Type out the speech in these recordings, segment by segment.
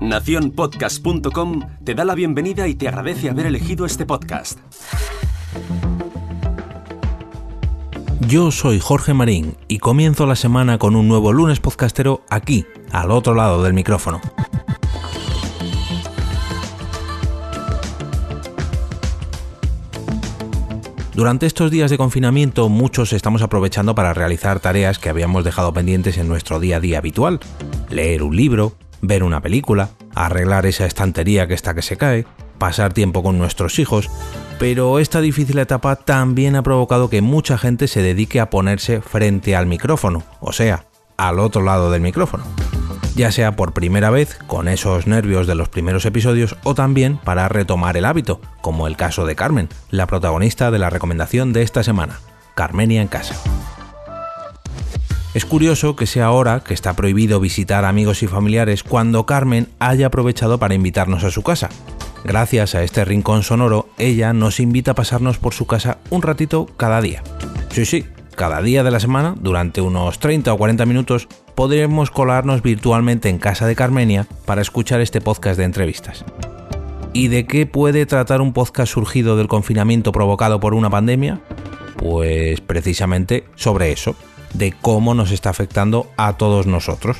Naciónpodcast.com te da la bienvenida y te agradece haber elegido este podcast. Yo soy Jorge Marín y comienzo la semana con un nuevo lunes podcastero aquí, al otro lado del micrófono. Durante estos días de confinamiento muchos estamos aprovechando para realizar tareas que habíamos dejado pendientes en nuestro día a día habitual. Leer un libro, ver una película, arreglar esa estantería que está que se cae, pasar tiempo con nuestros hijos, pero esta difícil etapa también ha provocado que mucha gente se dedique a ponerse frente al micrófono, o sea, al otro lado del micrófono ya sea por primera vez con esos nervios de los primeros episodios o también para retomar el hábito, como el caso de Carmen, la protagonista de la recomendación de esta semana, Carmenia en casa. Es curioso que sea ahora que está prohibido visitar amigos y familiares cuando Carmen haya aprovechado para invitarnos a su casa. Gracias a este rincón sonoro, ella nos invita a pasarnos por su casa un ratito cada día. Sí, sí, cada día de la semana, durante unos 30 o 40 minutos, podremos colarnos virtualmente en casa de Carmenia para escuchar este podcast de entrevistas. ¿Y de qué puede tratar un podcast surgido del confinamiento provocado por una pandemia? Pues precisamente sobre eso, de cómo nos está afectando a todos nosotros,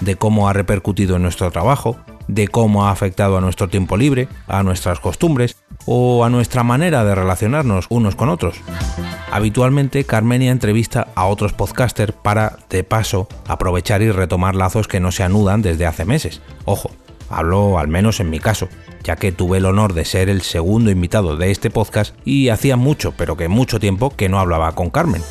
de cómo ha repercutido en nuestro trabajo, de cómo ha afectado a nuestro tiempo libre, a nuestras costumbres o a nuestra manera de relacionarnos unos con otros. Habitualmente Carmenia entrevista a otros podcasters para, de paso, aprovechar y retomar lazos que no se anudan desde hace meses. Ojo, hablo al menos en mi caso, ya que tuve el honor de ser el segundo invitado de este podcast y hacía mucho, pero que mucho tiempo que no hablaba con Carmen.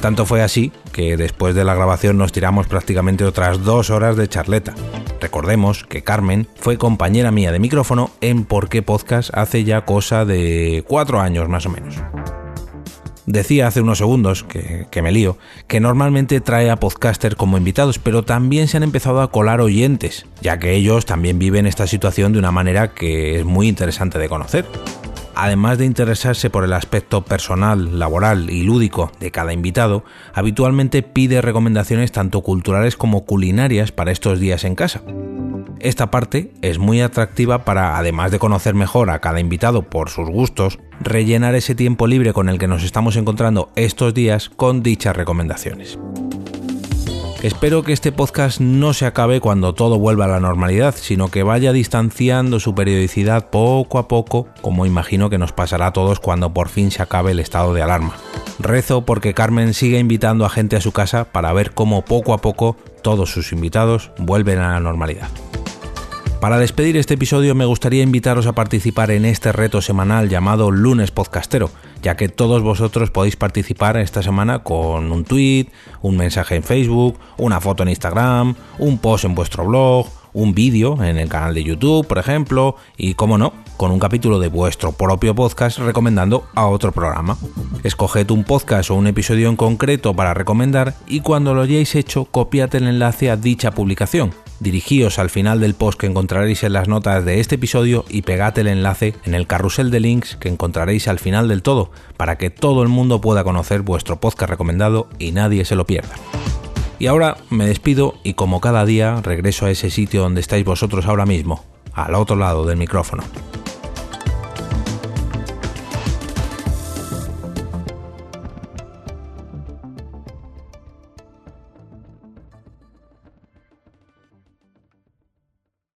Tanto fue así que después de la grabación nos tiramos prácticamente otras dos horas de charleta. Recordemos que Carmen fue compañera mía de micrófono en Por qué Podcast hace ya cosa de cuatro años más o menos. Decía hace unos segundos, que, que, me lío, que normalmente trae a podcaster como invitados, pero también se han empezado a colar oyentes, ya que ellos también viven esta situación de una manera que es muy interesante de conocer además de interesarse por el aspecto personal, laboral y lúdico de cada invitado, habitualmente pide recomendaciones tanto culturales como culinarias para estos días en casa. Esta parte es muy atractiva para, además de conocer mejor a cada invitado por sus gustos, rellenar ese tiempo libre con el que nos estamos encontrando estos días con dichas recomendaciones. Espero que este podcast no se acabe cuando todo vuelva a la normalidad, sino que vaya distanciando su periodicidad poco a poco, como imagino que nos pasará a todos cuando por fin se acabe el estado de alarma. Rezo porque Carmen siga invitando a gente a su casa para ver cómo poco a poco todos sus invitados vuelven a la normalidad. Para despedir este episodio me gustaría invitaros a participar en este reto semanal llamado Lunes Podcastero, ya que todos vosotros podéis participar esta semana con un tweet, un mensaje en Facebook, una foto en Instagram, un post en vuestro blog, un vídeo en el canal de YouTube, por ejemplo, y como no, con un capítulo de vuestro propio podcast recomendando a otro programa. Escoged un podcast o un episodio en concreto para recomendar y cuando lo hayáis hecho, copiad el enlace a dicha publicación dirigíos al final del post que encontraréis en las notas de este episodio y pegad el enlace en el carrusel de links que encontraréis al final del todo, para que todo el mundo pueda conocer vuestro podcast recomendado y nadie se lo pierda. Y ahora me despido y como cada día regreso a ese sitio donde estáis vosotros ahora mismo, al otro lado del micrófono.